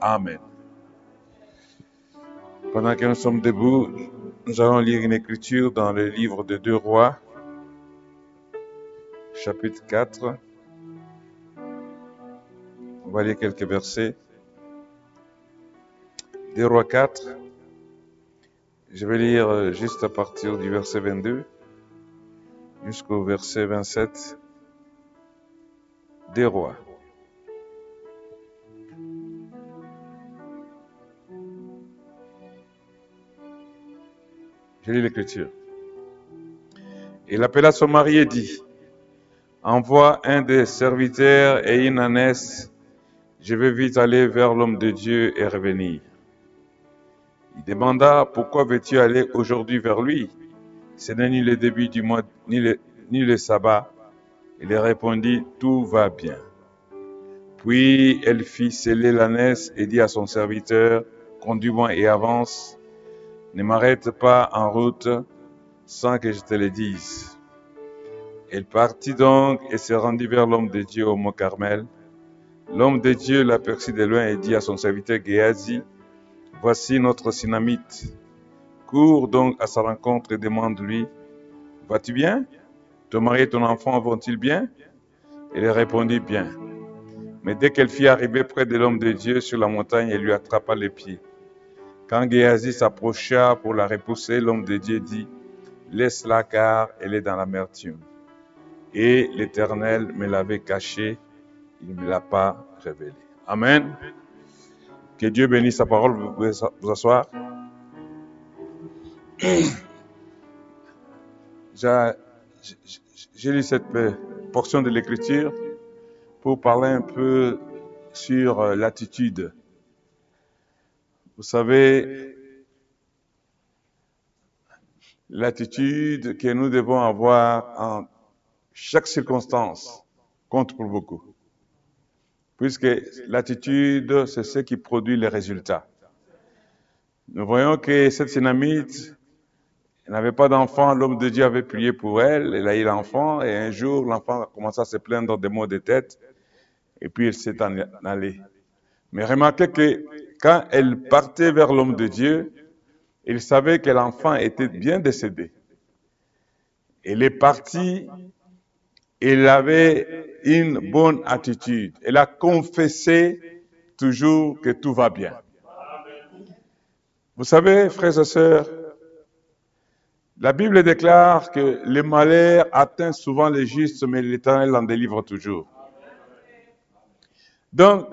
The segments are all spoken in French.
Amen. Pendant que nous sommes debout, nous allons lire une écriture dans le livre de Deux Rois, chapitre 4. On va lire quelques versets. Deux Rois 4. Je vais lire juste à partir du verset 22 jusqu'au verset 27 des rois. Je lis l'écriture. Il appela son mari et dit, envoie un des serviteurs et une ânesse, je vais vite aller vers l'homme de Dieu et revenir. Il demanda, pourquoi veux-tu aller aujourd'hui vers lui? Ce n'est ni le début du mois, ni le, ni le sabbat. Il répondit, tout va bien. Puis elle fit sceller l'ânesse et dit à son serviteur, conduis-moi et avance, ne m'arrête pas en route sans que je te le dise. Elle partit donc et se rendit vers l'homme de Dieu au mont Carmel. L'homme de Dieu l'aperçut de loin et dit à son serviteur Géasi, Voici notre synamite. Cours donc à sa rencontre et demande-lui, Vas-tu bien? Ton mari et ton enfant vont-ils bien? Il répondit bien. Mais dès qu'elle fit arriver près de l'homme de Dieu sur la montagne, elle lui attrapa les pieds. Quand Géasi s'approcha pour la repousser, l'homme de Dieu dit, Laisse-la car elle est dans l'amertume. Et l'Éternel me l'avait cachée, il ne me l'a pas révélée. Amen. Que Dieu bénisse sa parole. Vous pouvez vous asseoir. J'ai lu cette portion de l'Écriture pour parler un peu sur euh, l'attitude. Vous savez, l'attitude que nous devons avoir en chaque circonstance compte pour beaucoup. Puisque l'attitude, c'est ce qui produit les résultats. Nous voyons que cette synamite n'avait pas d'enfant, l'homme de Dieu avait prié pour elle, elle a eu l'enfant, et un jour, l'enfant a commencé à se plaindre des maux de tête, et puis elle s'est en allée. Mais remarquez que quand elle partait vers l'homme de Dieu, il savait que l'enfant était bien décédé. Elle est partie, elle avait une bonne attitude. Elle a confessé toujours que tout va bien. Vous savez, frères et sœurs, la Bible déclare que le malheur atteint souvent les justes, mais l'Éternel en délivre toujours. Donc,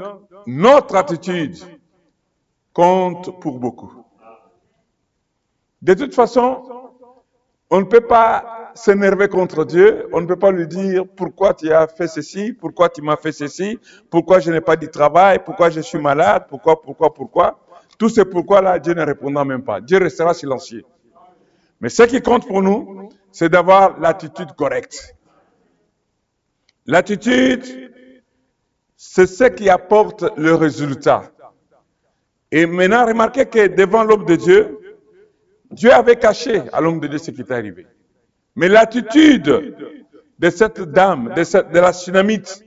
notre attitude compte pour beaucoup. De toute façon, on ne peut pas s'énerver contre Dieu, on ne peut pas lui dire pourquoi tu as fait ceci, pourquoi tu m'as fait ceci, pourquoi je n'ai pas du travail, pourquoi je suis malade, pourquoi, pourquoi, pourquoi. Tout ce pourquoi-là, Dieu ne répondra même pas. Dieu restera silencieux. Mais ce qui compte pour nous, c'est d'avoir l'attitude correcte. L'attitude, c'est ce qui apporte le résultat. Et maintenant, remarquez que devant l'homme de Dieu, Dieu avait caché à l'homme de Dieu ce qui était arrivé. Mais l'attitude de cette dame, de, cette, de la tsunamite,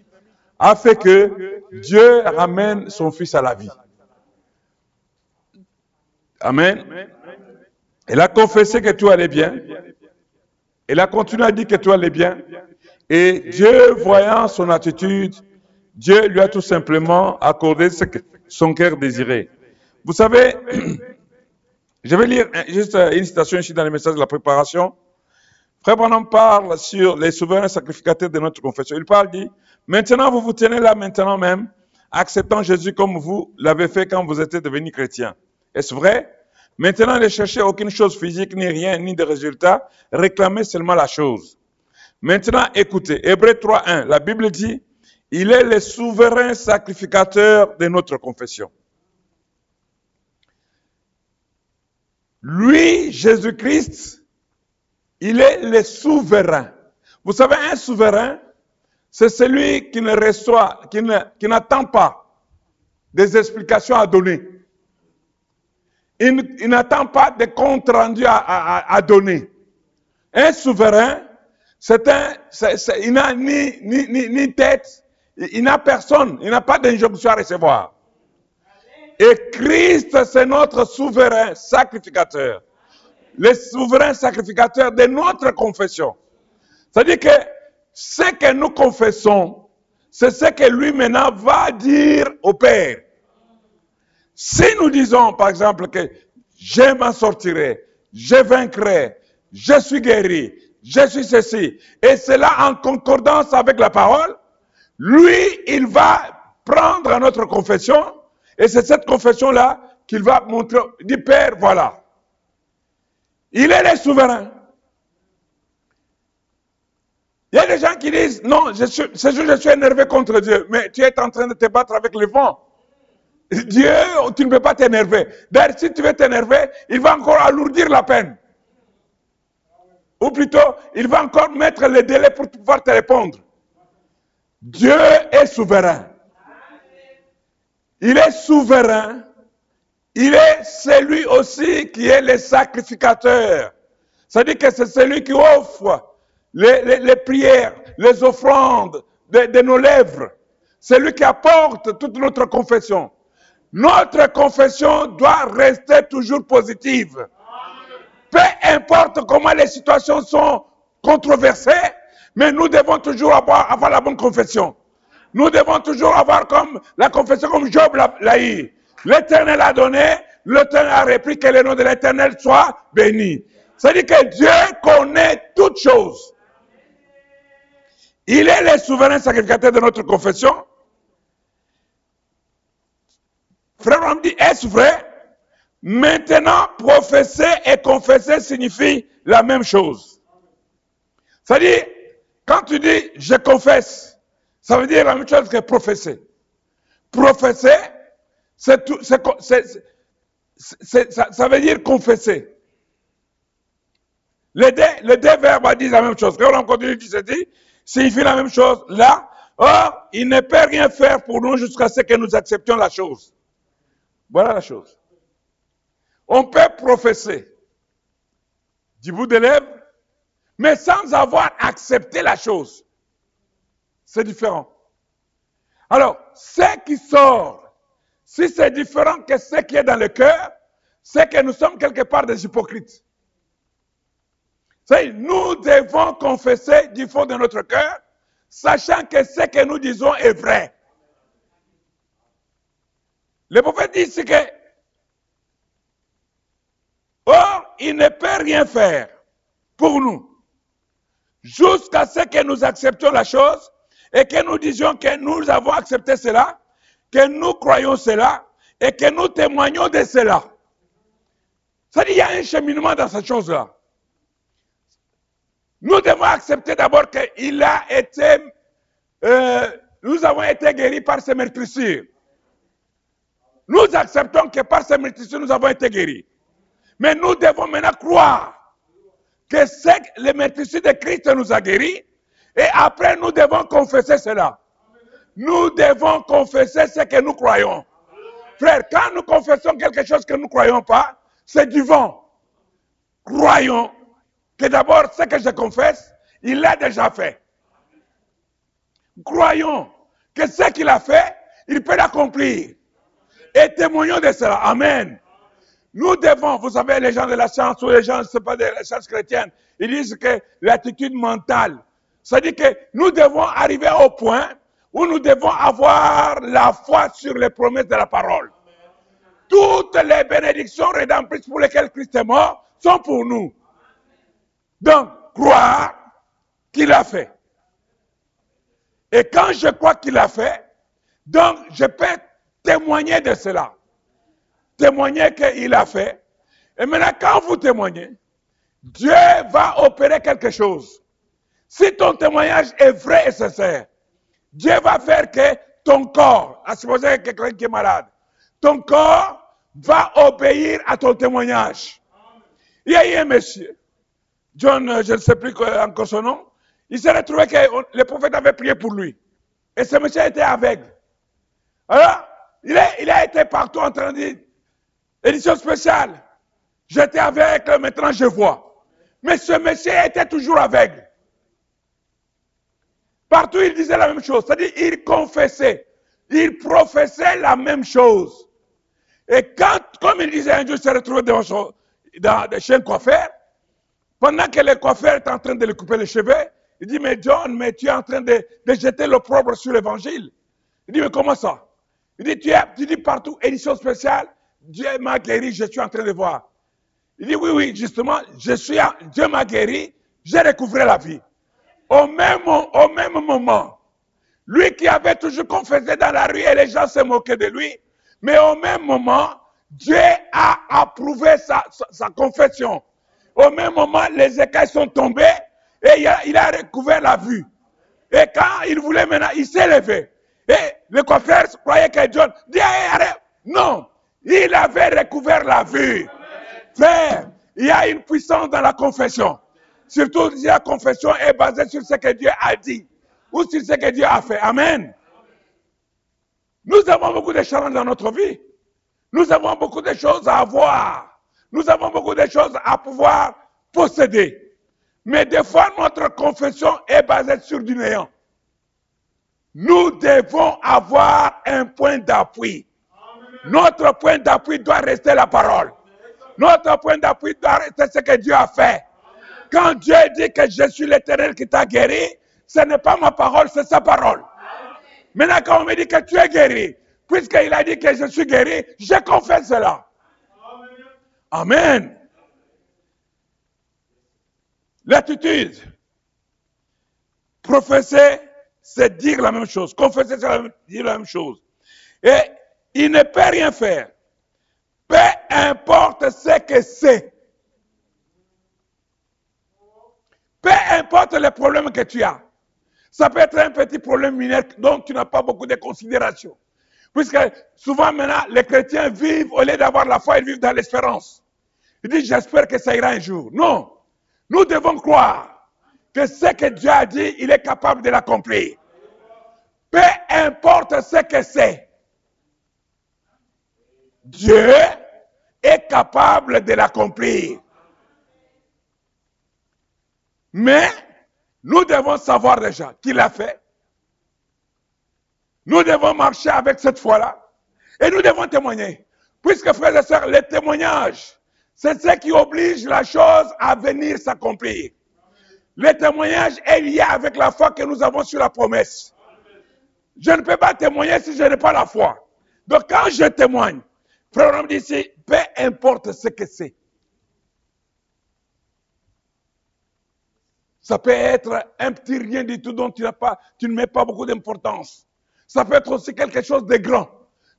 a fait que Dieu ramène son fils à la vie. Amen. Elle a confessé que tout allait bien. Elle a continué à dire que tout allait bien. Et Dieu, voyant son attitude, Dieu lui a tout simplement accordé ce que son cœur désirait. Vous savez, je vais lire juste une citation ici dans le message de la préparation. Frère Branham parle sur les souverains sacrificateurs de notre confession. Il parle, dit, maintenant vous vous tenez là maintenant même, acceptant Jésus comme vous l'avez fait quand vous étiez devenu chrétien. Est-ce vrai? Maintenant, ne cherchez aucune chose physique, ni rien, ni de résultat. Réclamez seulement la chose. Maintenant, écoutez, Hébreu 3.1, la Bible dit, il est le souverain sacrificateur de notre confession. Lui, Jésus-Christ, il est le souverain. Vous savez, un souverain, c'est celui qui ne reçoit, qui n'attend pas des explications à donner. Il, n'attend pas de compte rendu à, donner. Un souverain, c'est un, il n'a ni, ni, tête, il n'a personne, il n'a pas d'injonction à recevoir. Et Christ, c'est notre souverain sacrificateur. Le souverain sacrificateur de notre confession. C'est-à-dire que ce que nous confessons, c'est ce que lui maintenant va dire au Père. Si nous disons, par exemple, que je m'en sortirai, je vaincrai, je suis guéri, je suis ceci, et cela en concordance avec la parole, lui, il va prendre notre confession, et c'est cette confession-là qu'il va montrer, il dit Père, voilà. Il est le souverain. Il y a des gens qui disent, non, je suis, c'est juste je suis énervé contre Dieu, mais tu es en train de te battre avec le vent. Dieu, tu ne peux pas t'énerver. D'ailleurs, si tu veux t'énerver, il va encore alourdir la peine. Ou plutôt, il va encore mettre le délai pour pouvoir te répondre. Dieu est souverain. Il est souverain. Il est celui aussi qui est le sacrificateur. C'est-à-dire que c'est celui qui offre les, prières, les offrandes de, nos lèvres. C'est lui qui apporte toute notre confession. Notre confession doit rester toujours positive. Peu importe comment les situations sont controversées, mais nous devons toujours avoir la bonne confession. Nous devons toujours avoir comme la confession comme Job l'a eu. L'Éternel a donné, l'Éternel a repris, que le nom de l'Éternel soit béni. C'est-à-dire que Dieu connaît toutes choses. Il est le souverain sacrificateur de notre confession. Frère, on dit, est-ce vrai? Maintenant, professer et confesser signifie la même chose. C'est-à-dire, quand tu dis je confesse, ça veut dire la même chose que professer. Professer, c'est tout, c'est, c'est- ça, ça veut dire confesser. Les deux, verbes disent la même chose. Quand on continue, tu dit, signifie la même chose là. Or, il ne peut rien faire pour nous jusqu'à ce que nous acceptions la chose. Voilà la chose. On peut professer du bout des lèvres, mais sans avoir accepté la chose. C'est différent. Alors, ce qui sort, si c'est différent que ce qui est dans le cœur, c'est que nous sommes quelque part des hypocrites. Nous devons confesser du fond de notre cœur, sachant que ce que nous disons est vrai. Le prophète dit c'est que Or, il ne peut rien faire pour nous jusqu'à ce que nous acceptions la chose et que nous disions que nous avons accepté cela, que nous croyons cela et que nous témoignons de cela. C'est-à-dire qu'il y a un cheminement dans cette chose-là. Nous devons accepter d'abord qu'il a été, euh, nous avons été guéris par ses meurtrissures. Nous acceptons que par ces meurtrissures, nous avons été guéris. Mais nous devons maintenant croire que c'est le meurtrissure de Christ nous a guéris. Et après, nous devons confesser cela. Nous devons confesser ce que nous croyons. Frère, quand nous confessons quelque chose que nous ne croyons pas, c'est du vent. Croyons que d'abord, ce que je confesse, il l'a déjà fait. Croyons que ce qu'il a fait, il peut l'accomplir. Et témoignons de cela. Amen. Nous devons, vous savez, les gens de la science ou les gens, c'est pas de la science chrétienne, ils disent que l'attitude mentale, c'est-à-dire que nous devons arriver au point où nous devons avoir la foi sur les promesses de la parole. Toutes les bénédictions rédemptrices pour lesquelles Christ est mort sont pour nous. Donc, croire qu'il a fait. Et quand je crois qu'il a fait, donc je peux témoigner de cela témoigner qu'il a fait. Et maintenant, quand vous témoignez, Dieu va opérer quelque chose. Si ton témoignage est vrai et sincère, Dieu va faire que ton corps, à supposer que quelqu'un qui est malade, ton corps va obéir à ton témoignage. Il y a eu un monsieur, John, euh, je ne sais plus encore son nom, il s'est retrouvé que le prophète avait prié pour lui. Et ce monsieur était aveugle. Alors, il a, il a été partout en train de dire, édition spéciale, j'étais aveugle, maintenant je vois. Mais ce monsieur était toujours aveugle. Partout, il disait la même chose. C'est-à-dire, il confessait. Il professait la même chose. Et quand, comme il disait un jour, il s'est retrouvé son, dans, chez un coiffeur, pendant que le coiffeur est en train de lui couper les cheveux, il dit, mais John, mais tu es en train de, de jeter l'opprobre sur l'évangile. Il dit, mais comment ça? Il dit, tu, es, tu dis partout, édition spéciale, Dieu m'a guéri, je suis en train de voir. Il dit, oui, oui, justement, je suis, Dieu m'a guéri, j'ai recouvré la vie. Au même, au même moment, lui qui avait toujours confessé dans la rue et les gens se moquaient de lui, mais au même moment, Dieu a approuvé sa, confession. Au même moment, les écailles sont tombées et il a, recouvert la vue. Et quand il voulait maintenant, il s'est levé. Et le coiffeur croyait que John dit. Non, il avait recouvert la vue. Frère, il y a une puissance dans la confession. Surtout si la confession est basée sur ce que Dieu a dit ou sur ce que Dieu a fait. Amen. Nous avons beaucoup de challenges dans notre vie. Nous avons beaucoup de choses à avoir. Nous avons beaucoup de choses à pouvoir posséder. Mais des fois, notre confession est basée sur du néant. Nous devons avoir un point d'appui. Notre point d'appui doit rester la parole. Notre point d'appui doit rester ce que Dieu a fait. Quand Dieu dit que je suis l'éternel qui t'a guéri, ce n'est pas ma parole, c'est sa parole. Maintenant, quand on me dit que tu es guéri, puisqu'il a dit que je suis guéri, je confesse cela. Amen. L'attitude. Professer, c'est dire la même chose. Confesser, c'est dire la même chose. Et il ne peut rien faire. Peu importe ce que c'est. Importe les problèmes que tu as. Ça peut être un petit problème mineur dont tu n'as pas beaucoup de considération. Puisque souvent maintenant, les chrétiens vivent, au lieu d'avoir la foi, ils vivent dans l'espérance. Ils disent, j'espère que ça ira un jour. Non. Nous devons croire que ce que Dieu a dit, il est capable de l'accomplir. Peu importe ce que c'est. Dieu est capable de l'accomplir. Mais nous devons savoir déjà qu'il a fait. Nous devons marcher avec cette foi-là. Et nous devons témoigner. Puisque, frères et sœurs, le témoignage, c'est ce qui oblige la chose à venir s'accomplir. Le témoignage est lié avec la foi que nous avons sur la promesse. Je ne peux pas témoigner si je n'ai pas la foi. Donc quand je témoigne, frère, dit ici, peu importe ce que c'est. Ça peut être un petit rien du tout dont tu, pas, tu ne mets pas beaucoup d'importance. Ça peut être aussi quelque chose de grand,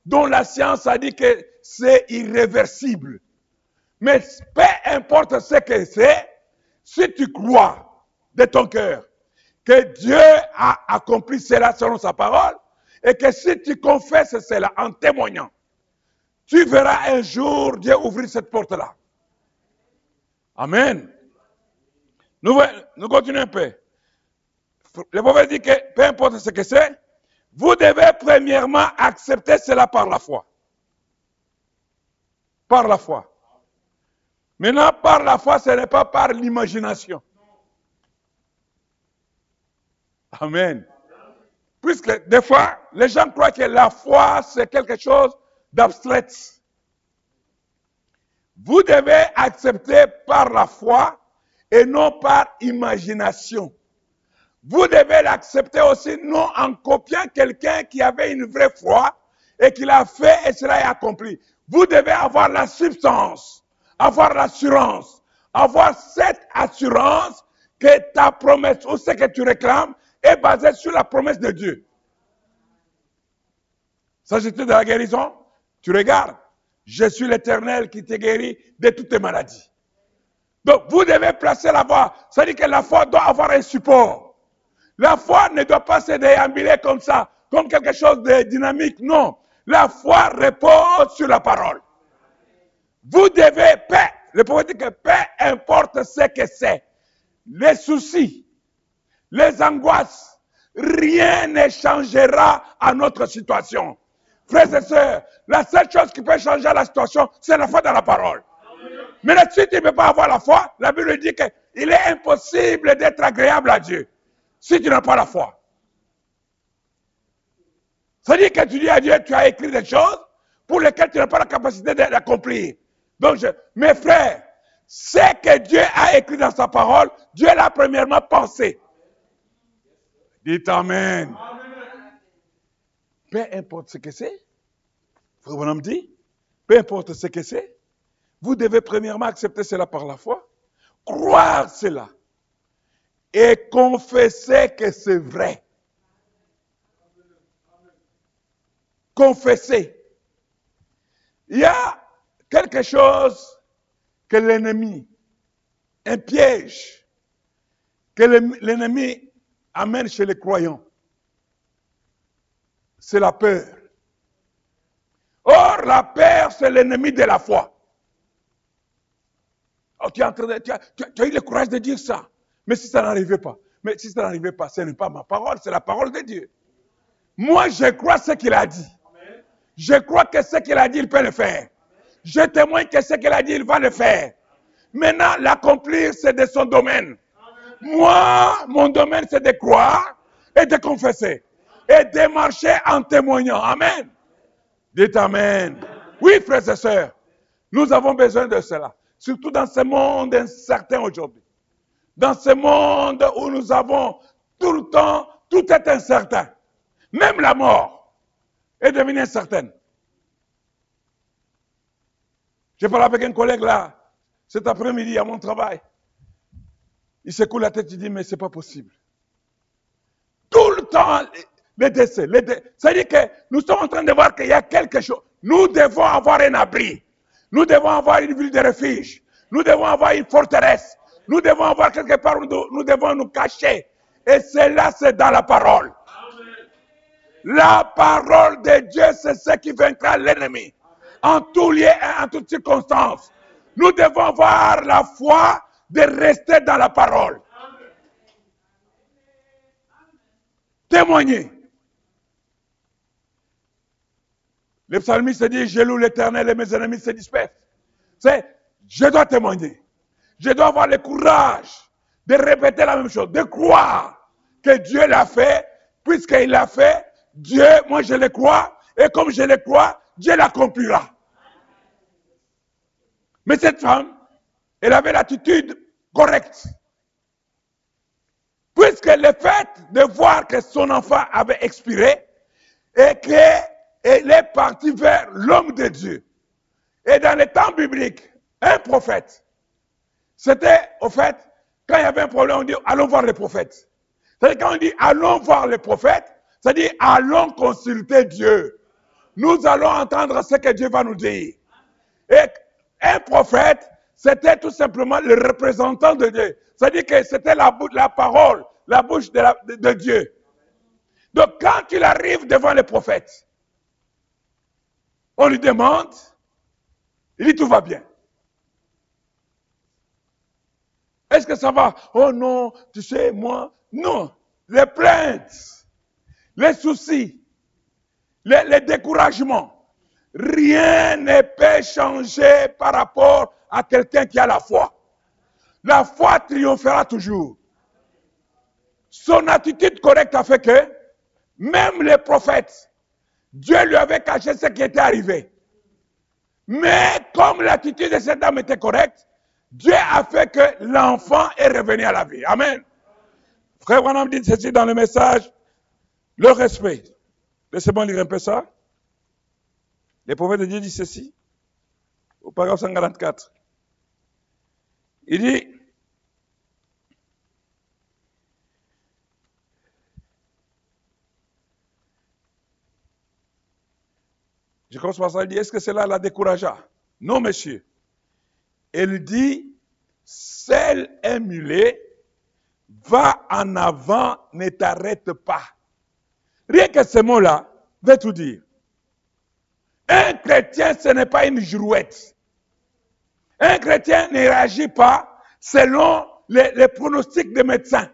dont la science a dit que c'est irréversible. Mais peu importe ce que c'est, si tu crois de ton cœur que Dieu a accompli cela selon sa parole, et que si tu confesses cela en témoignant, tu verras un jour Dieu ouvrir cette porte-là. Amen. Nous, continuons un peu. Le prophète dit que peu importe ce que c'est, vous devez premièrement accepter cela par la foi. Par la foi. Maintenant, par la foi, ce n'est pas par l'imagination. Amen. Puisque des fois, les gens croient que la foi, c'est quelque chose d'abstrait. Vous devez accepter par la foi et non par imagination. Vous devez l'accepter aussi non en copiant quelqu'un qui avait une vraie foi et qui l'a fait et cela est accompli. Vous devez avoir la substance, avoir l'assurance, avoir cette assurance que ta promesse ou ce que tu réclames est basé sur la promesse de Dieu. S'agit-il de la guérison? Tu regardes, je suis l'Éternel qui te guérit de toutes tes maladies. Donc, vous devez placer la foi. Dit que la foi doit avoir un support. La foi ne doit pas se déambuler comme ça, comme quelque chose de dynamique. Non. La foi repose sur la parole. Vous devez, paix. Le prophète dit que peu importe ce que c'est, les soucis, les angoisses, rien ne changera à notre situation. Frères et sœurs, la seule chose qui peut changer la situation, c'est la foi dans la parole. Mais si tu ne peux pas avoir la foi, la Bible dit qu'il est impossible d'être agréable à Dieu si tu n'as pas la foi. Dit que tu dis à Dieu, tu as écrit des choses pour lesquels tu n'as pas la capacité d'accomplir. Donc, mes frères, ce que Dieu a écrit dans sa parole, Dieu l'a premièrement pensé. Dites Amen. Peu importe ce que c'est, Frère Bonhomme dit, peu importe ce que c'est, vous devez premièrement accepter cela par la foi, croire cela et confesser que c'est vrai. Confesser. Il y a quelque chose que l'ennemi, un piège que l'ennemi amène chez les croyants. C'est la peur. Or, la peur, c'est l'ennemi de la foi. Oh, tu, as, tu, as, tu as eu le courage de dire ça. Mais si ça n'arrivait pas, mais si ça n'arrivait pas, ce n'est pas ma parole, c'est la parole de Dieu. Moi, je crois ce qu'il a dit. Je crois que ce qu'il a dit, il peut le faire. Je témoigne que ce qu'il a dit, il va le faire. Maintenant, l'accomplir, c'est de son domaine. Moi, mon domaine, c'est de croire et de confesser. Et de marcher en témoignant. Amen. Dites Amen. Oui, frères et sœurs, nous avons besoin de cela. Surtout dans ce monde incertain aujourd'hui. Dans ce monde où nous avons tout le temps, tout est incertain. Même la mort est devenue incertaine. J'ai parlé avec un collègue là, cet après-midi à mon travail. Il secoue la tête, il dit, mais c'est pas possible. Tout le temps, les décès, les décès. C'est-à-dire que nous sommes en train de voir qu'il y a quelque chose. Nous devons avoir un abri. Nous devons avoir une ville de refuge. Nous devons avoir une forteresse. Nous devons avoir quelque part où nous devons nous cacher. Et cela, c'est dans la parole. La parole de Dieu, c'est ce qui vaincra l'ennemi. En tout lieu et en toutes circonstances. Nous devons avoir la foi de rester dans la parole. Témoigner. Le psalmiste dit, je loue l'éternel et mes ennemis se dispersent. C'est, je dois témoigner. Je dois avoir le courage de répéter la même chose, de croire que Dieu l'a fait, puisqu'il l'a fait, Dieu, moi je le crois, et comme je le crois, Dieu l'accomplira. Mais cette femme, elle avait l'attitude correcte. Puisque le fait de voir que son enfant avait expiré et qu'elle est partie vers l'homme de Dieu. Et dans les temps bibliques, un prophète, c'était au fait, quand il y avait un problème, on dit allons voir le prophète. C'est-à-dire quand on dit allons voir le prophète, c'est-à-dire allons consulter Dieu. Nous allons entendre ce que Dieu va nous dire. Et un prophète, c'était tout simplement le représentant de Dieu. C'est-à-dire que c'était la, la, parole, la bouche de, de, de, Dieu. Donc quand il arrive devant le prophète, on lui demande, il dit tout va bien. Est-ce que ça va? Oh non, tu sais, moi, non. Les plaintes, les soucis, les, découragements, rien ne peut changer par rapport à quelqu'un qui a la foi. La foi triomphera toujours. Son attitude correcte a fait que même les prophètes, Dieu lui avait caché ce qui était arrivé. Mais comme l'attitude de cette dame était correcte, Dieu a fait que l'enfant est revenu à la vie. Amen. Frère Branham dit ceci dans le message, le respect. Laissez-moi lire un peu ça. Le prophète de Dieu dit ceci, au paragraphe 144. Il dit, je commence par ça, il dit, est-ce que cela la découragea? Non, monsieur. Elle dit, celle émulée, va en avant, ne t'arrête pas. Rien que ce mot-là veut tout dire. Un chrétien, ce n'est pas une girouette. Un chrétien ne réagit pas selon les, pronostics des médecins.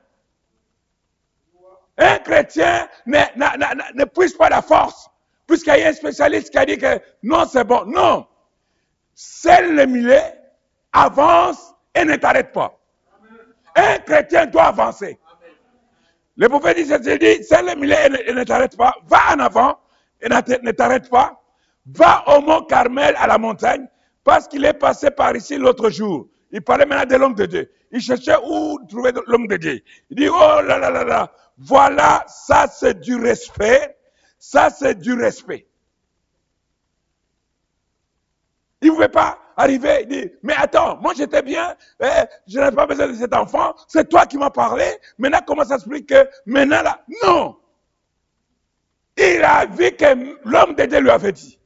Un chrétien ne, ne, ne, ne puise pas la force, puisqu'il y a un spécialiste qui a dit que non, c'est bon. Non. Celle le millet avance et ne t'arrête pas. Un chrétien doit avancer. Le prophète dit, dit celle le millet et ne, ne t'arrête pas, va en avant et ne t'arrête pas, va au mont Carmel à la montagne, parce qu'il est passé par ici l'autre jour. Il parlait maintenant de l'homme de Dieu. Il cherchait où trouver l'homme de Dieu. Il dit, oh là là là là, voilà, ça c'est du respect, ça c'est du respect. Il ne pouvait pas arriver et dire, mais attends, moi j'étais bien, eh, je n'avais pas besoin de cet enfant, c'est toi qui m'as parlé, maintenant comment ça explique que maintenant là, non. Il a vu que l'homme de Dieu lui avait dit.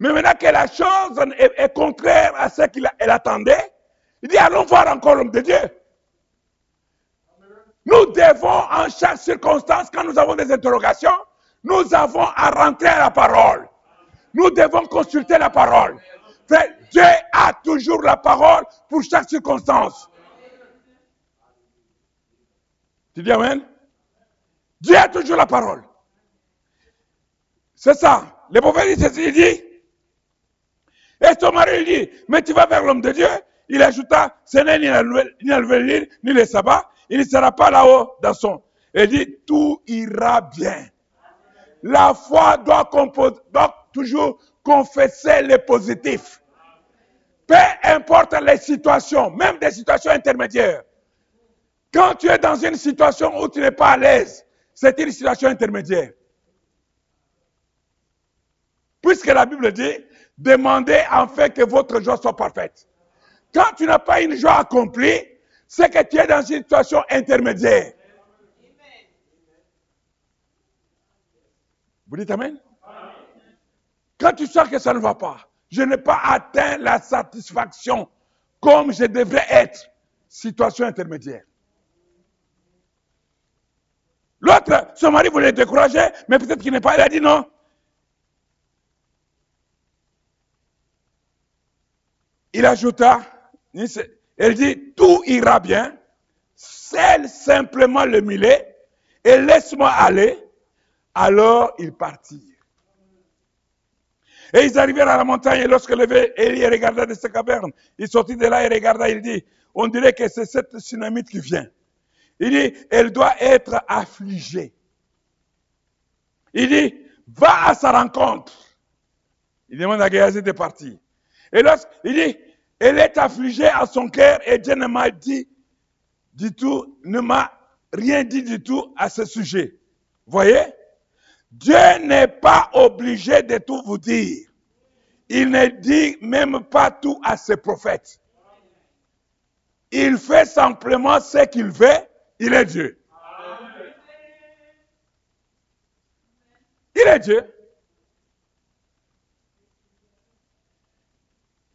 Mais maintenant que la chose est, contraire à ce qu'il attendait, il dit, allons voir encore l'homme de Dieu. Nous devons, en chaque circonstance, quand nous avons des interrogations, nous avons à rentrer à la parole. Nous devons consulter la parole. Dieu a toujours la parole pour chaque circonstance. Tu dis Amen? Dieu a toujours la parole. C'est ça. Le prophète il dit. Et son mari dit, mais tu vas vers l'homme de Dieu. Il ajouta, ce n'est ni la nouvelle ni le sabbat. Il ne sera pas là-haut dans son. Il dit, tout ira bien. La foi doit, doit toujours confesser les positifs. Peu importe les situations, même des situations intermédiaires. Quand tu es dans une situation où tu n'es pas à l'aise, c'est une situation intermédiaire. Puisque la Bible dit, demandez en fait que votre joie soit parfaite. Quand tu n'as pas une joie accomplie, c'est que tu es dans une situation intermédiaire. Vous dites Amen? Quand tu sens que ça ne va pas, je n'ai pas atteint la satisfaction comme je devrais être, situation intermédiaire. L'autre, son mari voulait décourager, mais peut-être qu'il n'est pas, il a dit non. Il ajouta, elle dit, tout ira bien, celle simplement le millet, et laisse-moi aller. Alors il partit. Et ils arrivèrent à la montagne et lorsque levé, Élie regarda de sa caverne. Il sortit de là et regarda, il dit, on dirait que c'est cette tsunami qui vient. Il dit, elle doit être affligée. Il dit, va à sa rencontre. Il demande à Géasi de partir. Et lorsqu'il dit, elle est affligée à son cœur et Dieu ne m'a dit du tout, ne m'a rien dit du tout à ce sujet. Voyez? Dieu n'est pas obligé de tout vous dire. Il ne dit même pas tout à ses prophètes. Il fait simplement ce qu'il veut. Il est Dieu. Il est Dieu.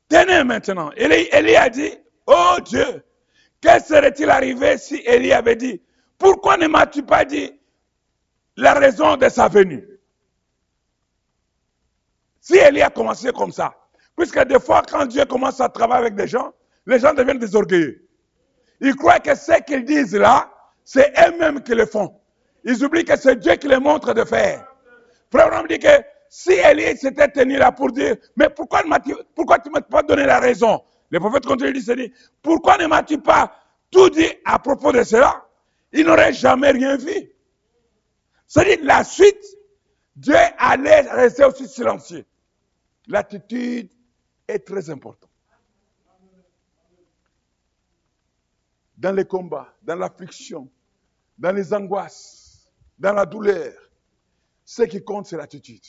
Tenez maintenant. Élie, a dit, oh Dieu, que serait-il arrivé si Élie avait dit, pourquoi ne m'as-tu pas dit la raison de sa venue. Si Élie a commencé comme ça, puisque des fois, quand Dieu commence à travailler avec des gens, les gens deviennent des orgueilleux. Ils croient que ce qu'ils disent là, c'est eux-mêmes qui le font. Ils oublient que c'est Dieu qui les montre de faire. Frère, on dit que si Élie s'était tenu là pour dire, mais pourquoi, pourquoi tu ne m'as pas donné la raison? Le prophète continue de dire, pourquoi ne m'as-tu pas tout dit à propos de cela? Il n'aurait jamais rien vu. C'est-à-dire la suite, Dieu allait rester aussi silencieux. L'attitude est très importante. Dans les combats, dans l'affliction, dans les angoisses, dans la douleur, ce qui compte, c'est l'attitude.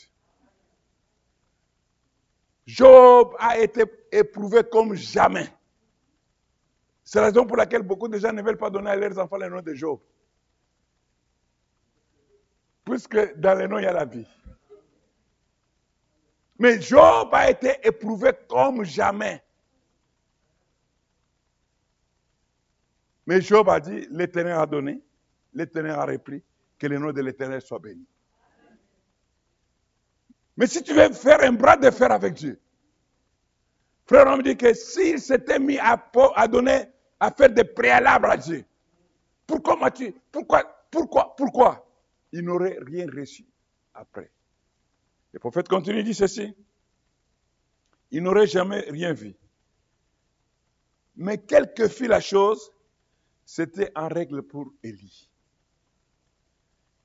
Job a été éprouvé comme jamais. C'est la raison pour laquelle beaucoup de gens ne veulent pas donner à leurs enfants le nom de Job puisque dans les noms, il y a la vie. Mais Job a été éprouvé comme jamais. Mais Job a dit, l'Éternel a donné, l'Éternel a repris, que le nom de l'Éternel soit béni. Mais si tu veux faire un bras de fer avec Dieu, frère, on me dit que s'il s'était mis à, donner, à faire des préalables à Dieu, pourquoi m'as-tu, pourquoi, pourquoi, pourquoi? Il n'aurait rien reçu après. Le prophète continue, dit ceci. Il n'aurait jamais rien vu. Mais quelle que fût la chose, c'était en règle pour Élie.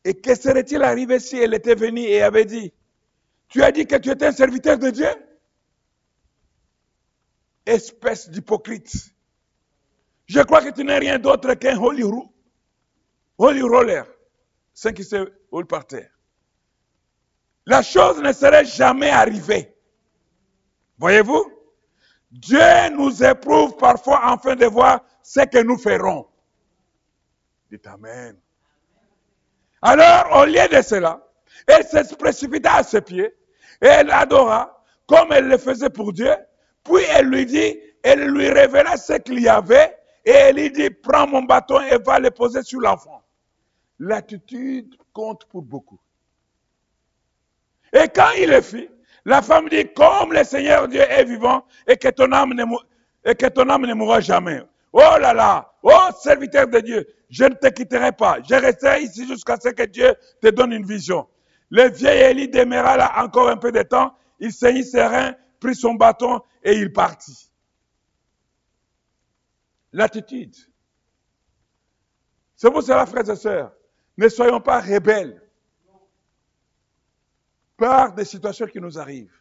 Et que serait-il arrivé si elle était venue et avait dit, tu as dit que tu étais un serviteur de Dieu? Espèce d'hypocrite. Je crois que tu n'es rien d'autre qu'un holy, holy roller. C'est qui se roule par terre. La chose ne serait jamais arrivée. Voyez-vous? Dieu nous éprouve parfois afin de voir ce que nous ferons. Dites Amen. Alors, au lieu de cela, elle se précipita à ses pieds et elle adora comme elle le faisait pour Dieu. Puis elle lui dit, elle lui révéla ce qu'il y avait et elle lui dit, prends mon bâton et va le poser sur l'enfant. L'attitude compte pour beaucoup. Et quand il le fit, la femme dit, comme le Seigneur Dieu est vivant et que ton âme ne, et que ton âme ne mourra jamais. Oh là là, oh serviteur de Dieu, je ne te quitterai pas. Je resterai ici jusqu'à ce que Dieu te donne une vision. Le vieil Élie demeura là encore un peu de temps. Il saignit ses reins, prit son bâton et il partit. L'attitude. C'est pour cela, frères et sœurs, ne soyons pas rebelles par des situations qui nous arrivent.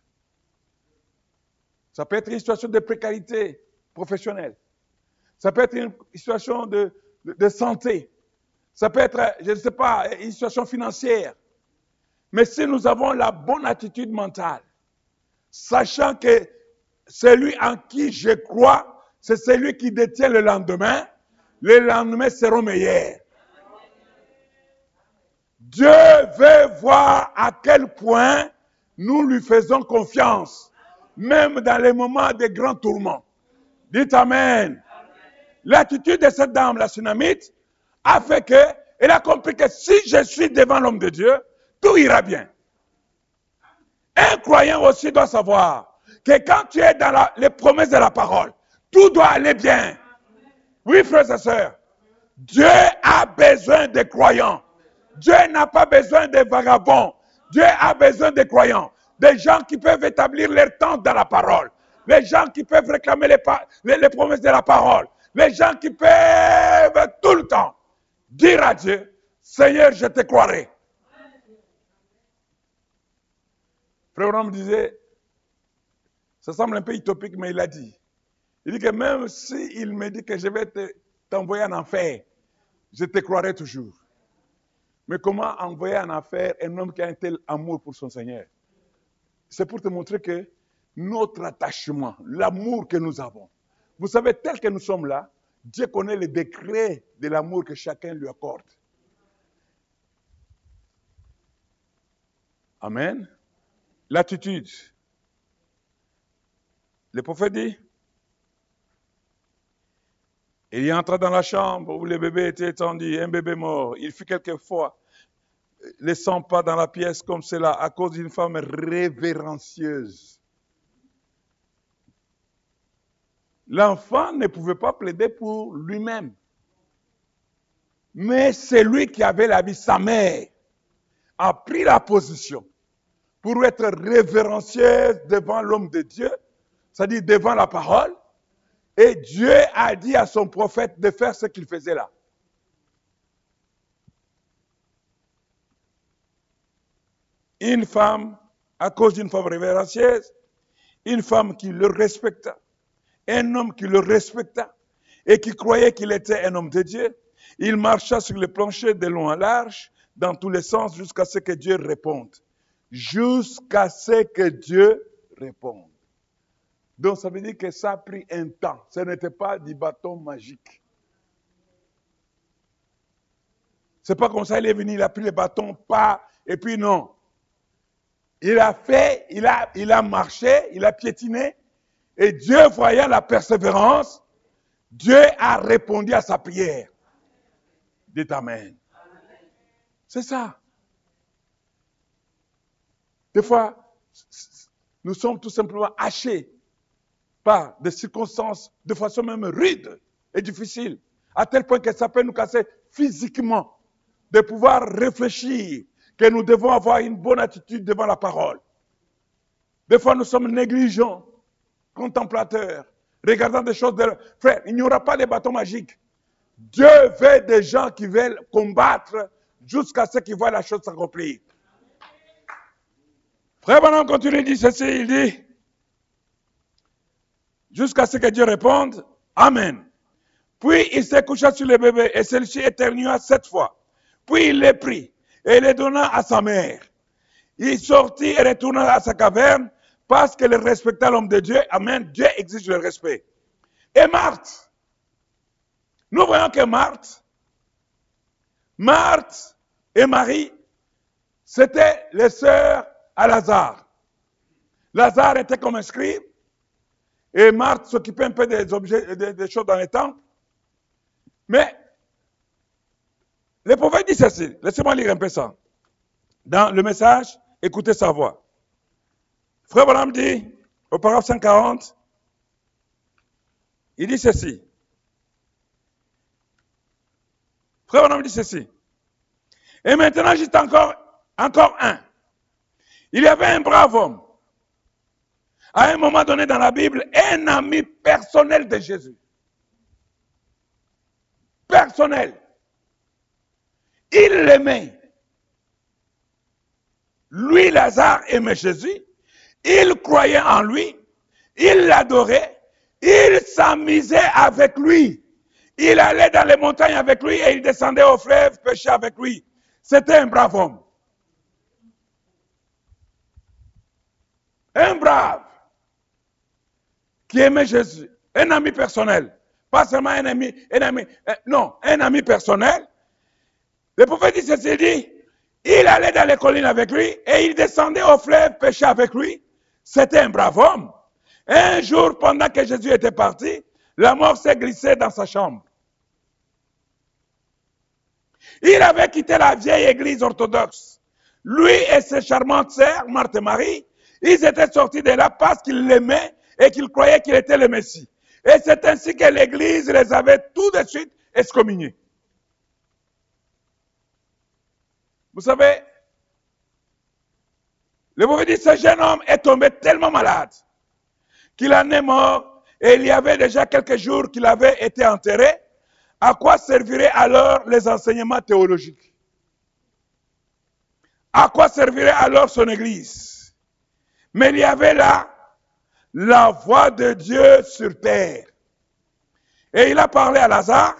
Ça peut être une situation de précarité professionnelle. Ça peut être une situation de, santé. Ça peut être, je ne sais pas, une situation financière. Mais si nous avons la bonne attitude mentale, sachant que celui en qui je crois, c'est celui qui détient le lendemain, les lendemains seront meilleurs. Dieu veut voir à quel point nous lui faisons confiance, même dans les moments de grands tourments. Dites Amen. L'attitude de cette dame, la tsunamite, a fait que, elle a compris que si je suis devant l'homme de Dieu, tout ira bien. Un croyant aussi doit savoir que quand tu es dans les promesses de la parole, tout doit aller bien. Oui, frères et sœurs, Dieu a besoin de croyants. Dieu n'a pas besoin de vagabonds. Dieu a besoin de croyants. Des gens qui peuvent établir leur temps dans la parole. Les gens qui peuvent réclamer les, promesses de la parole. Les gens qui peuvent tout le temps dire à Dieu, Seigneur, je te croirai. Frère Branham disait, ça semble un peu utopique, mais il a dit. Il dit que même s'il me dit que je vais te- t'envoyer en enfer, je te croirai toujours. Mais comment envoyer en enfer un homme qui a un tel amour pour son Seigneur? C'est pour te montrer que notre attachement, l'amour que nous avons, vous savez, tel que nous sommes là, Dieu connaît le décret de l'amour que chacun lui accorde. Amen. L'attitude. Le prophète dit, il entra dans la chambre où le bébé était étendu, un bébé mort. Il fut quelquefois les 100 pas dans la pièce comme cela à cause d'une femme révérencieuse. L'enfant ne pouvait pas plaider pour lui-même. Mais c'est lui qui avait la vie. Sa mère a pris la position pour être révérencieuse devant l'homme de Dieu, c'est-à-dire devant la parole. Et Dieu a dit à son prophète de faire ce qu'il faisait là. Une femme, à cause d'une femme révérencieuse, une femme qui le respecta, un homme qui le respecta et qui croyait qu'il était un homme de Dieu, il marcha sur le plancher de long en large, dans tous les sens, jusqu'à ce que Dieu réponde. Jusqu'à ce que Dieu réponde. Donc ça veut dire que ça a pris un temps. Ce n'était pas du bâton magique. C'est pas comme ça, il est venu, il a pris le bâton, pas, et puis non. Il a fait, il a, il a marché, il a piétiné, et Dieu, voyant la persévérance, Dieu a répondu à sa prière. Dites Amen. C'est ça. Des fois, nous sommes tout simplement hachés par des circonstances de façon même rude et difficile, à tel point que ça peut nous casser physiquement, de pouvoir réfléchir que nous devons avoir une bonne attitude devant la parole. Des fois, nous sommes négligents, contemplateurs, regardant des choses de... Frère, il n'y aura pas de bâton magique. Dieu veut des gens qui veulent combattre jusqu'à ce qu'ils voient la chose s'accomplir. Frère Branham continue, il dit ceci, il dit, jusqu'à ce que Dieu réponde, Amen. Puis il se coucha sur le bébé et celui-ci éternua sept fois. Puis il le prit et le donna à sa mère. Il sortit et retourna à sa caverne parce qu'il respectait l'homme de Dieu. Amen. Dieu exige le respect. Et Marthe, nous voyons que Marthe, Marthe et Marie, c'était les sœurs à Lazare. Lazare était comme un scribe et Marthe s'occupait un peu des objets, des, des choses dans les temples. Mais le prophète dit ceci. Laissez-moi lire un peu ça. Dans le message, écoutez sa voix. Frère Branham dit, au paragraphe 140, il dit ceci. Frère Branham dit ceci. Et maintenant, juste encore, encore un. Il y avait un brave homme, à un moment donné dans la Bible, un ami personnel de Jésus. Personnel. Il l'aimait. Lui, Lazare, aimait Jésus. Il croyait en lui. Il l'adorait. Il s'amusait avec lui. Il allait dans les montagnes avec lui et il descendait au fleuve pêcher avec lui. C'était un brave homme. Un brave qui aimait Jésus. Un ami personnel. Pas seulement un ami, un ami, euh, non, un ami personnel. Le prophète dit ceci, il allait dans les collines avec lui et il descendait au fleuve pêcher avec lui. C'était un brave homme. Un jour, pendant que Jésus était parti, la mort s'est glissée dans sa chambre. Il avait quitté la vieille église orthodoxe. Lui et ses charmantes sœurs, Marthe et Marie, ils étaient sortis de là parce qu'ils l'aimaient et qu'ils croyaient qu'il était le Messie. Et c'est ainsi que l'église les avait tout de suite excommuniés. Vous savez, le prophète dit, ce jeune homme est tombé tellement malade qu'il en est mort et il y avait déjà quelques jours qu'il avait été enterré. À quoi serviraient alors les enseignements théologiques? À quoi servirait alors son église? Mais il y avait là la voix de Dieu sur terre. Et il a parlé à Lazare.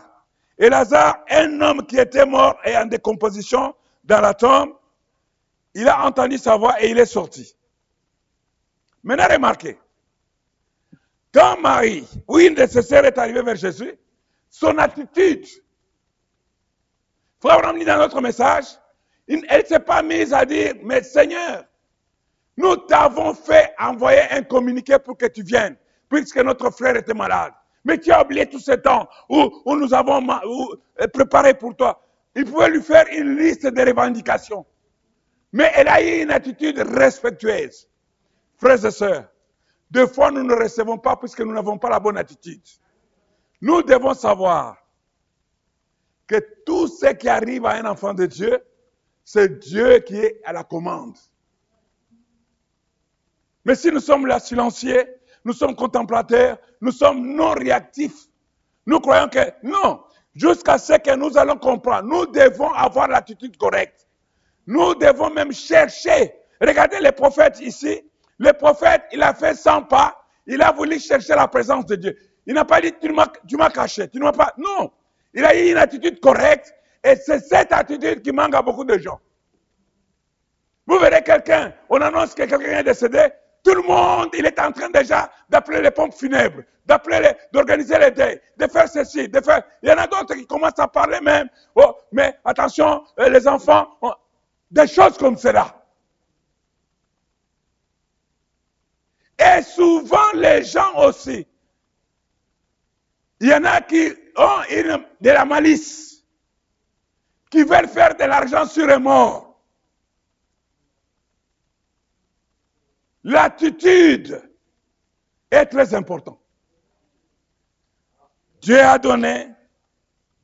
Et Lazare, un homme qui était mort et en décomposition dans la tombe, il a entendu sa voix et il est sorti. Maintenant, remarquez, quand Marie ou une de ses sœurs est arrivée vers Jésus, son attitude, Frère Abraham dit dans notre message, elle ne s'est pas mise à dire, mais Seigneur, nous t'avons fait envoyer un communiqué pour que tu viennes, puisque notre frère était malade. Mais tu as oublié tout ce temps où, nous avons où, préparé pour toi. Il pouvait lui faire une liste de revendications. Mais elle a eu une attitude respectueuse. Frères et sœurs, des fois nous ne recevons pas puisque nous n'avons pas la bonne attitude. Nous devons savoir que tout ce qui arrive à un enfant de Dieu, c'est Dieu qui est à la commande. Mais si nous sommes là silencieux, nous sommes contemplateurs, nous sommes non réactifs, nous croyons que non, jusqu'à ce que nous allons comprendre, nous devons avoir l'attitude correcte. Nous devons même chercher. Regardez les prophètes ici. Le prophète, il a fait 100 pas. Il a voulu chercher la présence de Dieu. Il n'a pas dit, tu m'as caché, tu ne m'as pas. Non. Il a eu une attitude correcte. Et c'est cette attitude qui manque à beaucoup de gens. Vous verrez quelqu'un, on annonce que quelqu'un est décédé. Tout le monde, il est en train déjà d'appeler les pompes funèbres, d'appeler, d'organiser les deuils, de faire ceci, de faire. Il y en a d'autres qui commencent à parler même. Oh, mais attention, les enfants, oh, des choses comme cela. Et souvent, les gens aussi, il y en a qui ont une, de la malice, qui veulent faire de l'argent sur les morts. L'attitude est très importante. Dieu a donné,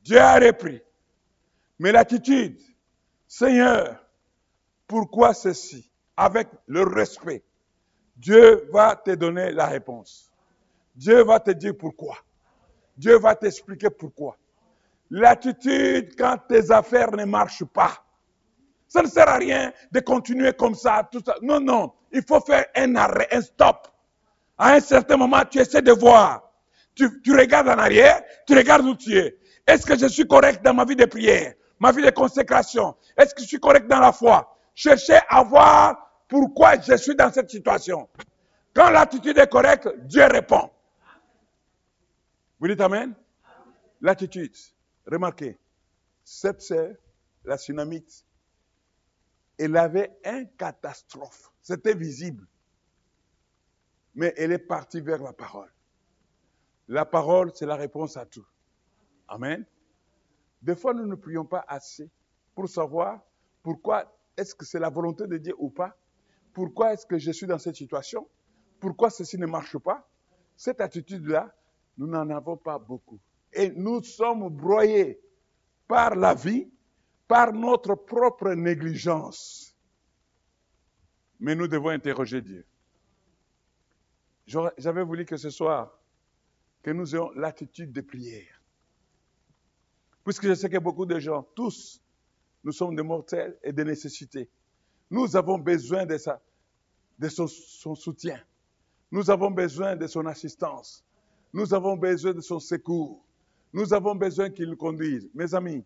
Dieu a repris. Mais l'attitude, Seigneur, pourquoi ceci? Avec le respect. Dieu va te donner la réponse. Dieu va te dire pourquoi. Dieu va t'expliquer pourquoi. L'attitude quand tes affaires ne marchent pas. Ça ne sert à rien de continuer comme ça, tout ça. Non, non. Il faut faire un arrêt, un stop. À un certain moment, tu essaies de voir. Tu, regardes en arrière, tu regardes où tu es. Est-ce que je suis correct dans ma vie de prière, ma vie de consécration? Est-ce que je suis correct dans la foi? Cherchez à voir pourquoi je suis dans cette situation. Quand l'attitude est correcte, Dieu répond. Vous dites Amen? L'attitude. Remarquez, cette sœur, la tsunamite, elle avait un catastrophe. C'était visible. Mais elle est partie vers la parole. La parole, c'est la réponse à tout. Amen. Des fois, nous ne prions pas assez pour savoir pourquoi est-ce que c'est la volonté de Dieu ou pas. Pourquoi est-ce que je suis dans cette situation? Pourquoi ceci ne marche pas? Cette attitude-là, nous n'en avons pas beaucoup. Et nous sommes broyés par la vie, par notre propre négligence. Mais nous devons interroger Dieu. J'avais voulu que ce soir, que nous ayons l'attitude de prière. Puisque je sais que beaucoup de gens, tous, nous sommes des mortels et des nécessités. Nous avons besoin de, sa, de son, son soutien. Nous avons besoin de son assistance. Nous avons besoin de son secours. Nous avons besoin qu'il nous conduise. Mes amis,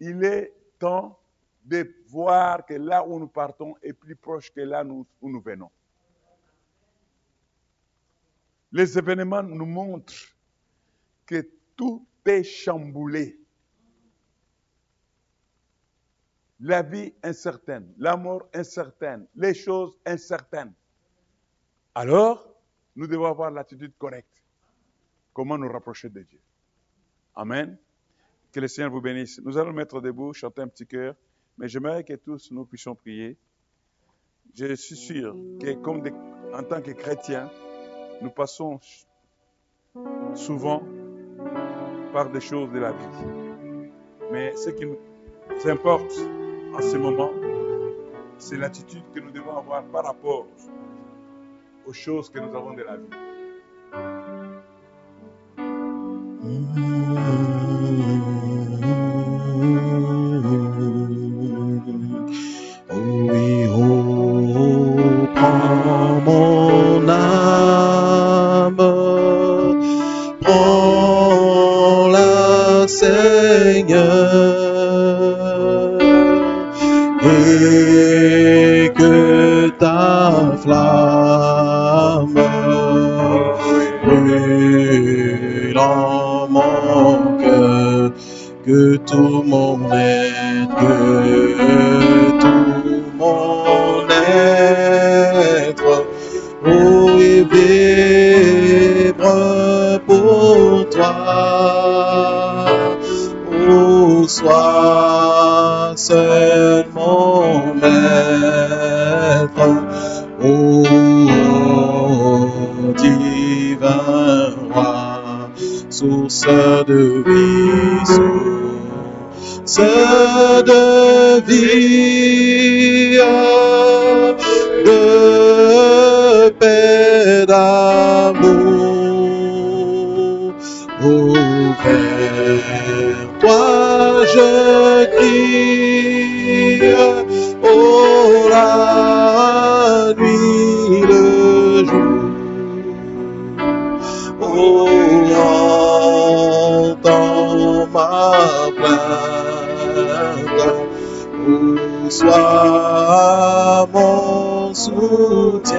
il est temps de voir que là où nous partons est plus proche que là où nous venons. Les événements nous montrent que tout est chamboulé. La vie incertaine, la mort incertaine, les choses incertaines. Alors, nous devons avoir l'attitude correcte. Comment nous rapprocher de Dieu? Amen. Que le Seigneur vous bénisse. Nous allons mettre debout, chanter un petit cœur, mais j'aimerais que tous nous puissions prier. Je suis sûr que en tant que chrétiens, nous passons souvent par des choses de la vie. Mais ce qui nous importe en ce moment, c'est l'attitude que nous devons avoir par rapport aux choses que nous avons de la vie.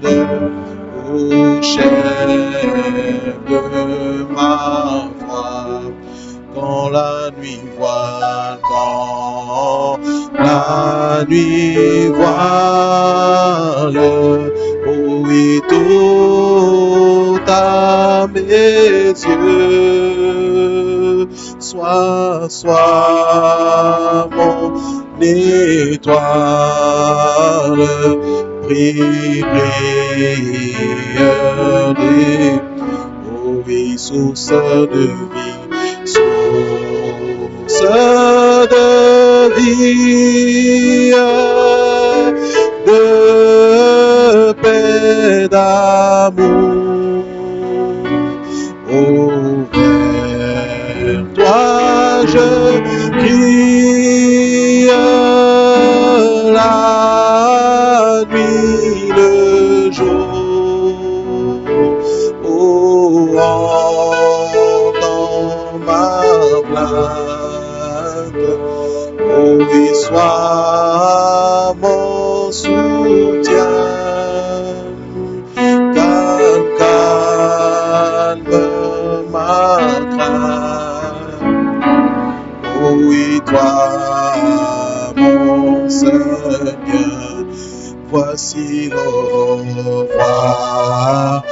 Oh, chef de ma foi, quand la nuit voile, quand la nuit voile, oh oui, tout à mes yeux, sois, sois mon étoile. Brille, des oh source de vie, source de vie, de paix, d'amour. Entends ma plainte. Oh, oui, sois mon soutien. Calme, calme ma crainte. Oh oui, toi, mon Seigneur, voici l'aurore, voici l'aurore d'un jour nouveau. Oh, le ciel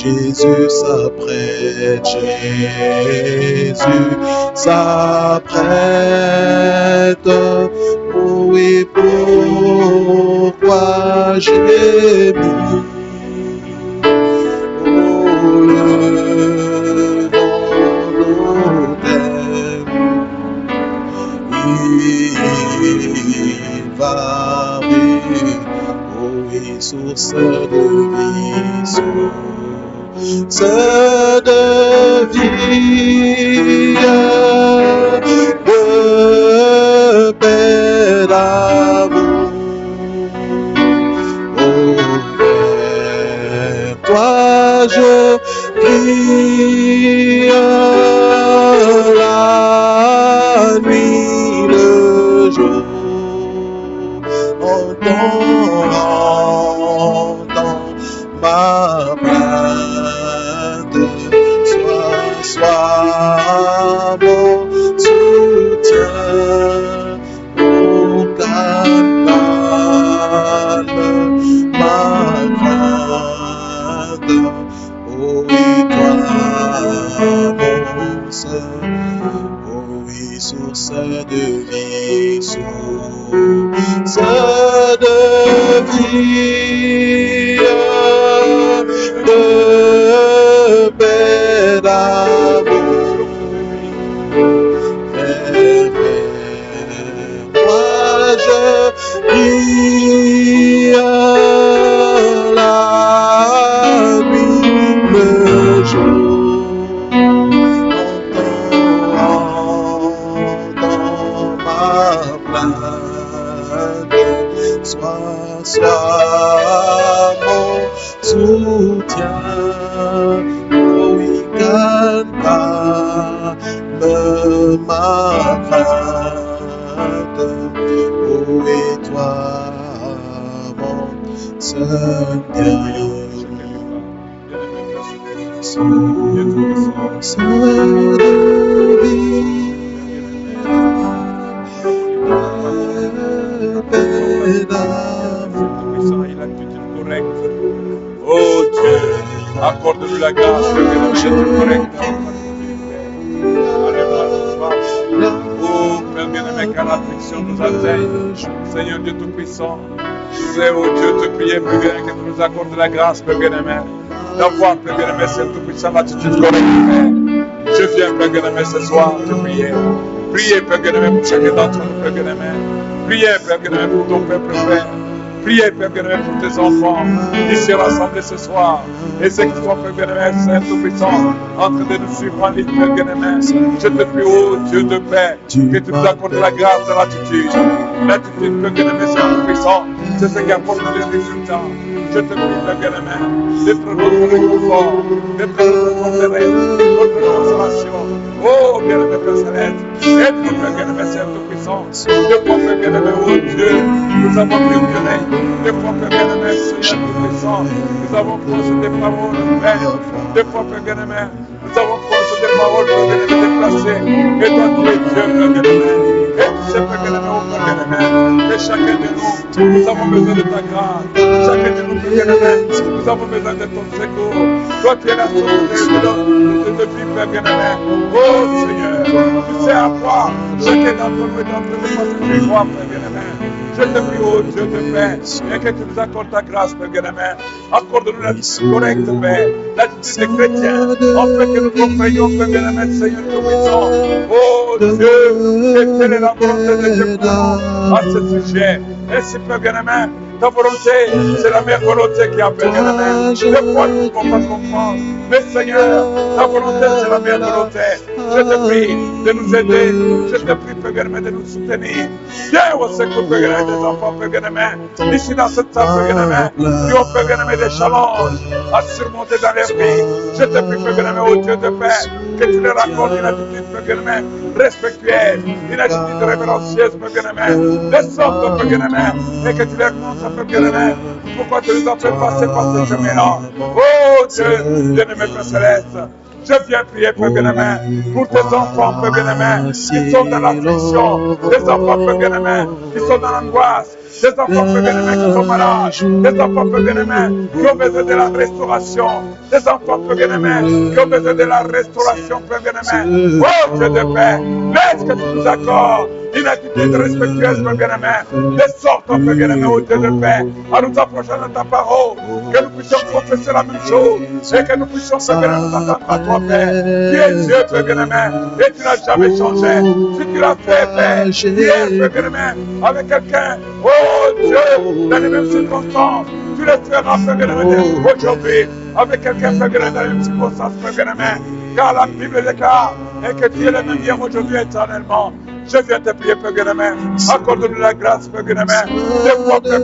Jésus s'apprête, Jésus s'apprête. Oh, et pourquoi j'ai mis oh, le d'autel il va venir, oh oui, source de vie, source de vie, de paix, d'amour. Oh, vers toi je crie la nuit, le jour. Car l'affliction nous atteigne. Seigneur Dieu Tout-Puissant, voudrais, oh Dieu, te prier, Père bien que tu nous accordes la grâce, Père bien-aimé, d'avoir, Père bien-aimé, Seigneur Tout-Puissant, l'attitude correcte. Je viens, Père bien-aimé, ce soir, te prier. Priez, Père bien-aimé, pour chacun d'entre nous, Père bien-aimé. Priez, Père bien-aimé, pour ton peuple, Père. Priez, Père bien-aimé, pour tes enfants ici rassemblés ce soir. Et ceux qui sont, Père bien-aimé, Tout-Puissant, en train de nous suivre en Père bien-aimé. Je te prie, oh Dieu de paix, que tu nous accordes la grâce de l'attitude. L'attitude, Père bien-aimé, Saint Tout-Puissant, c'est ce qui apporte les résultats. Je te prie, Père bien-aimé, d'être notre réconfort, d'être notre forteresse, notre consolation. Oh, bien-aimé, Père Céleste, aide-nous, Père bien-aimé, Saint Tout-Puissant, de pouvoir, Père bien-aimé, oh Dieu, Nous avons règne. Des fois, Père bien-aimé, Seigneur tout-puissant, nous avons pensé des paroles, Père. Des fois, Père bien-aimé, nous avons pensé des paroles, Père bien-aimé, déplacées. Et toi, tu es Dieu, Père bien-aimé. Chacun de nous, nous avons besoin de ta grâce. Chacun de nous, bien-aimé, nous avons besoin de ton secours. Toi, tu es la source de notre vie, Père bien-aimé. Oh Seigneur, tu sais à quoi? Chacun d'entre nous est en train de passer joies, Père bien-aimé. Je te prie, oh Dieu de paix, et que tu nous accordes ta grâce, Père bien-aimé. Accorde-nous l'attitude correcte, Père, l'attitude des chrétiens, afin que nous comprenions, Père bien-aimé, Seigneur tout-puissant. Oh Dieu, que telle est la volonté de Dieu pour nous à ce sujet. Et si, Père bien-aimé, ta volonté, c'est la meilleure volonté qui a, Père bien-aimé. Des fois, ne pouvons pas comprendre. Mais Seigneur, ta volonté, c'est la meilleure volonté. Je te prie de nous aider. Je te prie, Père de nous soutenir. Viens au secours, Père des enfants, Père bien-aimé. Ici, dans cette salle, Père qui ont, Père des challenges à surmonter dans leur vie. Je te prie, Père bien-aimé, au Dieu de paix, que tu leur accordes une attitude, Père bien-aimé, respectueuse, une attitude révérencieuse, Père bien-aimé, de sorte, Père bien-aimé, et que tu leur montres, Père bien-aimé, pourquoi tu nous as fait passer par ce chemin-là. Oh Dieu, bien-aimé Père Céleste, je viens prier, Père bien-aimé, pour tes enfants, Père bien-aimé, qui sont dans l'affliction, des enfants, Père bien-aimé, qui sont dans l'angoisse, des enfants, Père bien-aimé, qui sont malades, des enfants, Père bien-aimé, qui ont besoin de la restauration, des enfants, Père bien-aimé, qui ont besoin de la restauration, Père bien-aimé. Oh Dieu de paix, laisse que tu nous accordes une attitude respectueuse, Père bien-aimé, de sorte, Père bien-aimé, au Dieu de paix, à nous approcher de ta parole, que nous puissions confesser la même chose, et que nous puissions, Père bien-aimé, à toi, Père. Tu es Dieu, Père bien-aimé, et tu n'as jamais changé. Si tu l'as fait, Père, Père bien-aimé, avec quelqu'un, oh Dieu, dans les mêmes circonstances, tu le feras, Père bien-aimé, aujourd'hui, avec quelqu'un, Père bien-aimé, dans les mêmes circonstances, Père bien-aimé, car la Bible déclare, et que tu es le même aujourd'hui, éternellement. Je viens te prier, Père bien-aimé. Accorde-nous la grâce, Père bien-aimé. Des fois, Père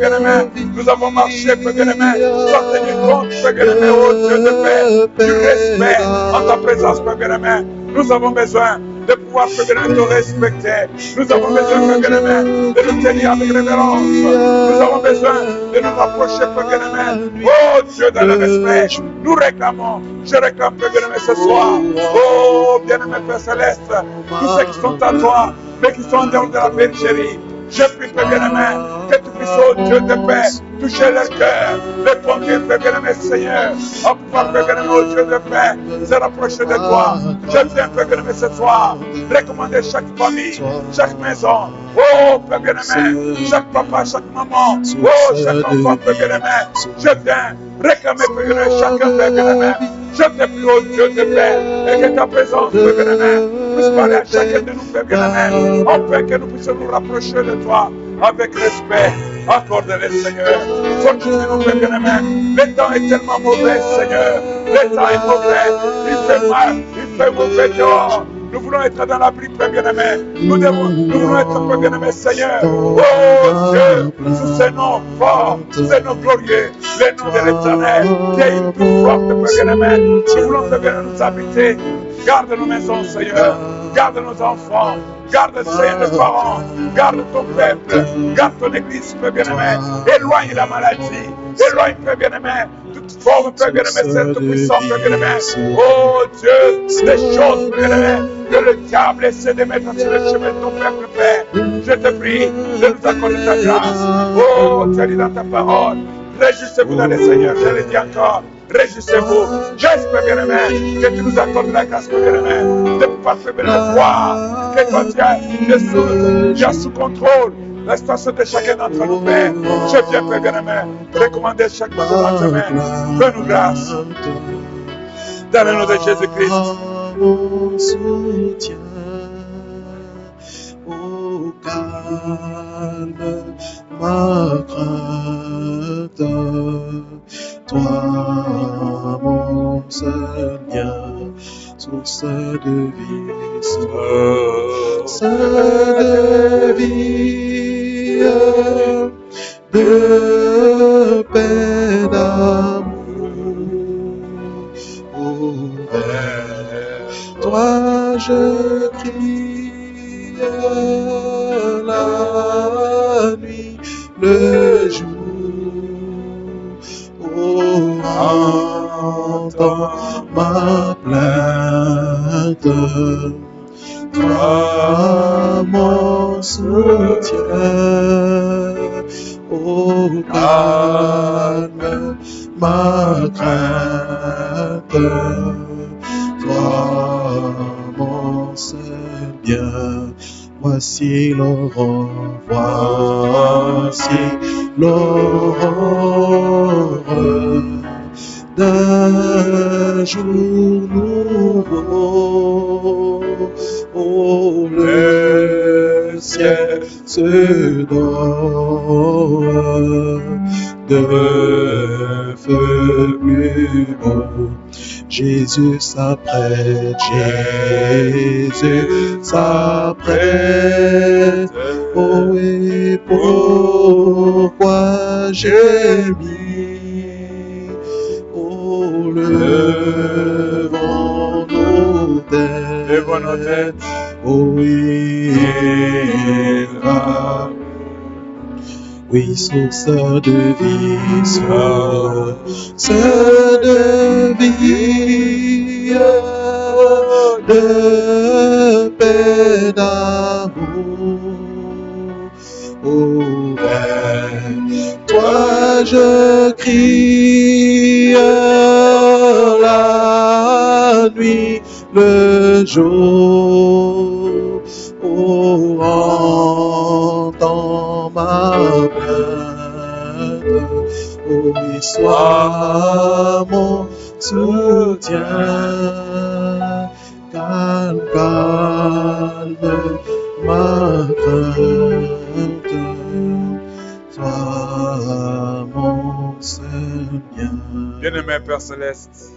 nous avons marché, Père bien-aimé, sans tenir compte, Père bien-aimé, oh Dieu de paix, du respect en ta présence, Père bien-aimé. Nous avons besoin de pouvoir, te respecter. Nous avons besoin, Père de nous tenir avec révérence. Nous avons besoin de nous rapprocher, Père. Oh Dieu, dans le respect, nous réclamons. Je réclame, Père ce soir. Oh, bien-aimé Père Céleste, tous ceux qui sont à toi, mais qui sont en dehors de la bergerie. Je prie, Père bien-aimé, que tu puisses, oh Dieu de paix, toucher leur cœur, les conduire, bien-aimé, Seigneur, à pouvoir, bien-aimé, Dieu de paix, se rapprocher de toi. Je viens, bien-aimé, ce soir, recommander chaque famille, chaque maison, oh bien-aimé, chaque papa, chaque maman, oh chaque enfant, bien-aimé, je viens réclamer, bien-aimé, chacun, bien-aimé, je te prie, oh Dieu de paix, et que ta présence, bien-aimé, puisse parler à chacun de nous, Père bien-aimé, afin que nous puissions nous rapprocher de toi avec respect. Accorde-les, Seigneur. Fortifie-nous, Père bien-aimé. Le temps est tellement mauvais, Seigneur. Le temps est mauvais. Il fait mal. Il fait mauvais dehors. Nous voulons être dans l'abri, Père bien-aimé. Nous, nous voulons être, Père bien-aimé, Seigneur. Oh Dieu, sous ces noms forts, sous ces noms glorieux, les noms de l'éternel, qui est une plus forte, Père bien-aimé. Nous voulons, Père bien-aimé, nous habiter. Garde nos maisons, Seigneur. Garde nos enfants. Garde, Seigneur, nos parents. Garde ton peuple. Garde ton église, Père bien-aimé. Éloigne la maladie. Éloigne, Père bien-aimé, toute forme, Père bien-aimé, cette puissance, Père bien-aimé. Oh Dieu, des choses, Père bien-aimé, que le diable essaie de mettre sur le chemin de ton peuple, Père. Je te prie de nous accorder ta grâce. Oh, tu as dit dans ta parole, réjouissez-vous dans le Seigneur. Je le dis encore. Réjouissez-vous. J'espère, bien-aimé, que tu nous accordes la grâce, bien-aimé, de pouvoir, bien-aimé, voir que toi, tu as, sous, sous contrôle la situation de chacun d'entre nous, Père. Je viens, Père bien-aimé, recommander chaque dans tes mains. Fais-nous grâce. Dans le nom de Jésus-Christ. Calme, toi, mon seul bien, source de vie, source de vie, de paix, d'amour. Oh, toi je crie la nuit, le jour. Entends ma plainte. Toi, mon soutien. Oh, calme ma crainte. Toi, mon bien. Voici l'aurore, voici l'aurore d'un jour nouveau. Oh, le ciel se donne de feu plus beau. Jésus s'apprête, Jésus s'apprête. Oh, et pourquoi j'ai mis le vent nos têtes. Lève nos têtes. Oh, il va. Oui, source de vie, source de vie, de paix d'amour. Oh, vers toi je crie nuit, le jour. Oh, entends ma plainte. Oh, et sois mon soutien. Calme, calme ma crainte. Sois mon bien. Bien-aimé Père Céleste,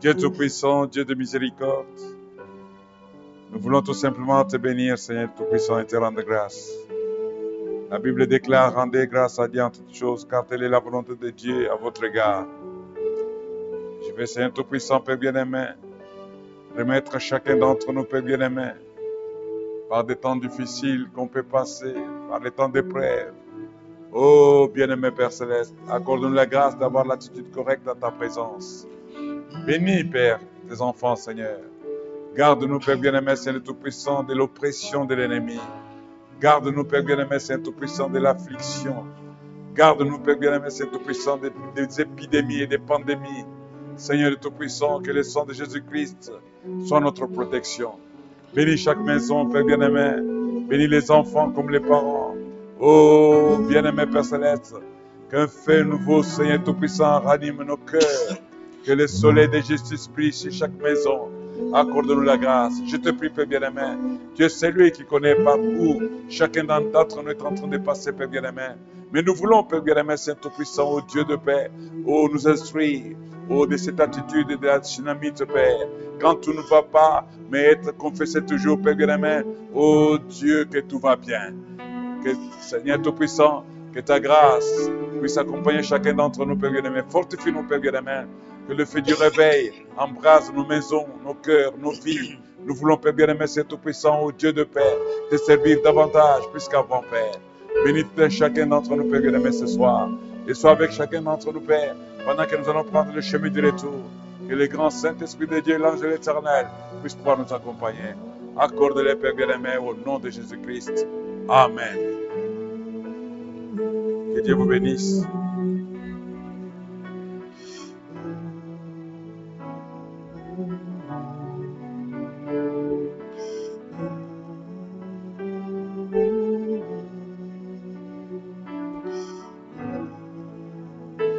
Dieu Tout-Puissant, Dieu de miséricorde, nous voulons tout simplement te bénir, Seigneur Tout-Puissant, et te rendre grâce. La Bible déclare, rendez grâce à Dieu en toutes choses, car telle est la volonté de Dieu à votre égard. Je vais, Seigneur Tout-Puissant, Père bien-aimé, remettre chacun d'entre nous, Père bien-aimé, par des temps difficiles qu'on peut passer, par les temps d'épreuve. Oh, bien-aimé Père Céleste, accorde-nous la grâce d'avoir l'attitude correcte dans ta présence. Bénis, Père, tes enfants, Seigneur. Garde-nous, Père bien-aimé, Seigneur Tout-Puissant, de l'oppression de l'ennemi. Garde-nous, Père bien-aimé, Seigneur Tout-Puissant, de l'affliction. Garde-nous, Père bien-aimé, Seigneur Tout-Puissant, des, épidémies et des pandémies. Seigneur Tout-Puissant, que le sang de Jésus-Christ soit notre protection. Bénis chaque maison, Père bien-aimé. Bénis les enfants comme les parents. Oh, bien-aimé Père Céleste, qu'un feu nouveau, Seigneur Tout-Puissant, ranime nos cœurs. Que le soleil de justice brille sur chaque maison. Accorde-nous la grâce. Je te prie, Père bien-aimé. Dieu, c'est lui qui connaît par où chacun d'entre nous est en train de passer, Père bien-aimé. Mais nous voulons, Père bien-aimé, Saint Tout-Puissant, ô Dieu de paix, ô nous instruire, ô de cette attitude de la dynamite, Père. Quand tout ne va pas, mais être confessé toujours, Père bien-aimé, ô Dieu, que tout va bien. Que Seigneur Tout-Puissant, que ta grâce puisse accompagner chacun d'entre nous, Père bien-aimé. Fortifie-nous, Père bien-aimé. Que le feu du réveil embrase nos maisons, nos cœurs, nos vies. Nous voulons, Père bien-aimé, c'est tout-puissant, ô Dieu de paix, te servir davantage plus qu'avant, Père. Bénis chacun d'entre nous, Père bien-aimé, ce soir. Et sois avec chacun d'entre nous, Père, pendant que nous allons prendre le chemin du retour. Que le grand Saint-Esprit de Dieu, l'ange de l'éternel, puisse pouvoir nous accompagner. Accorde-les, Père bien-aimé, au nom de Jésus-Christ. Amen. Que Dieu vous bénisse.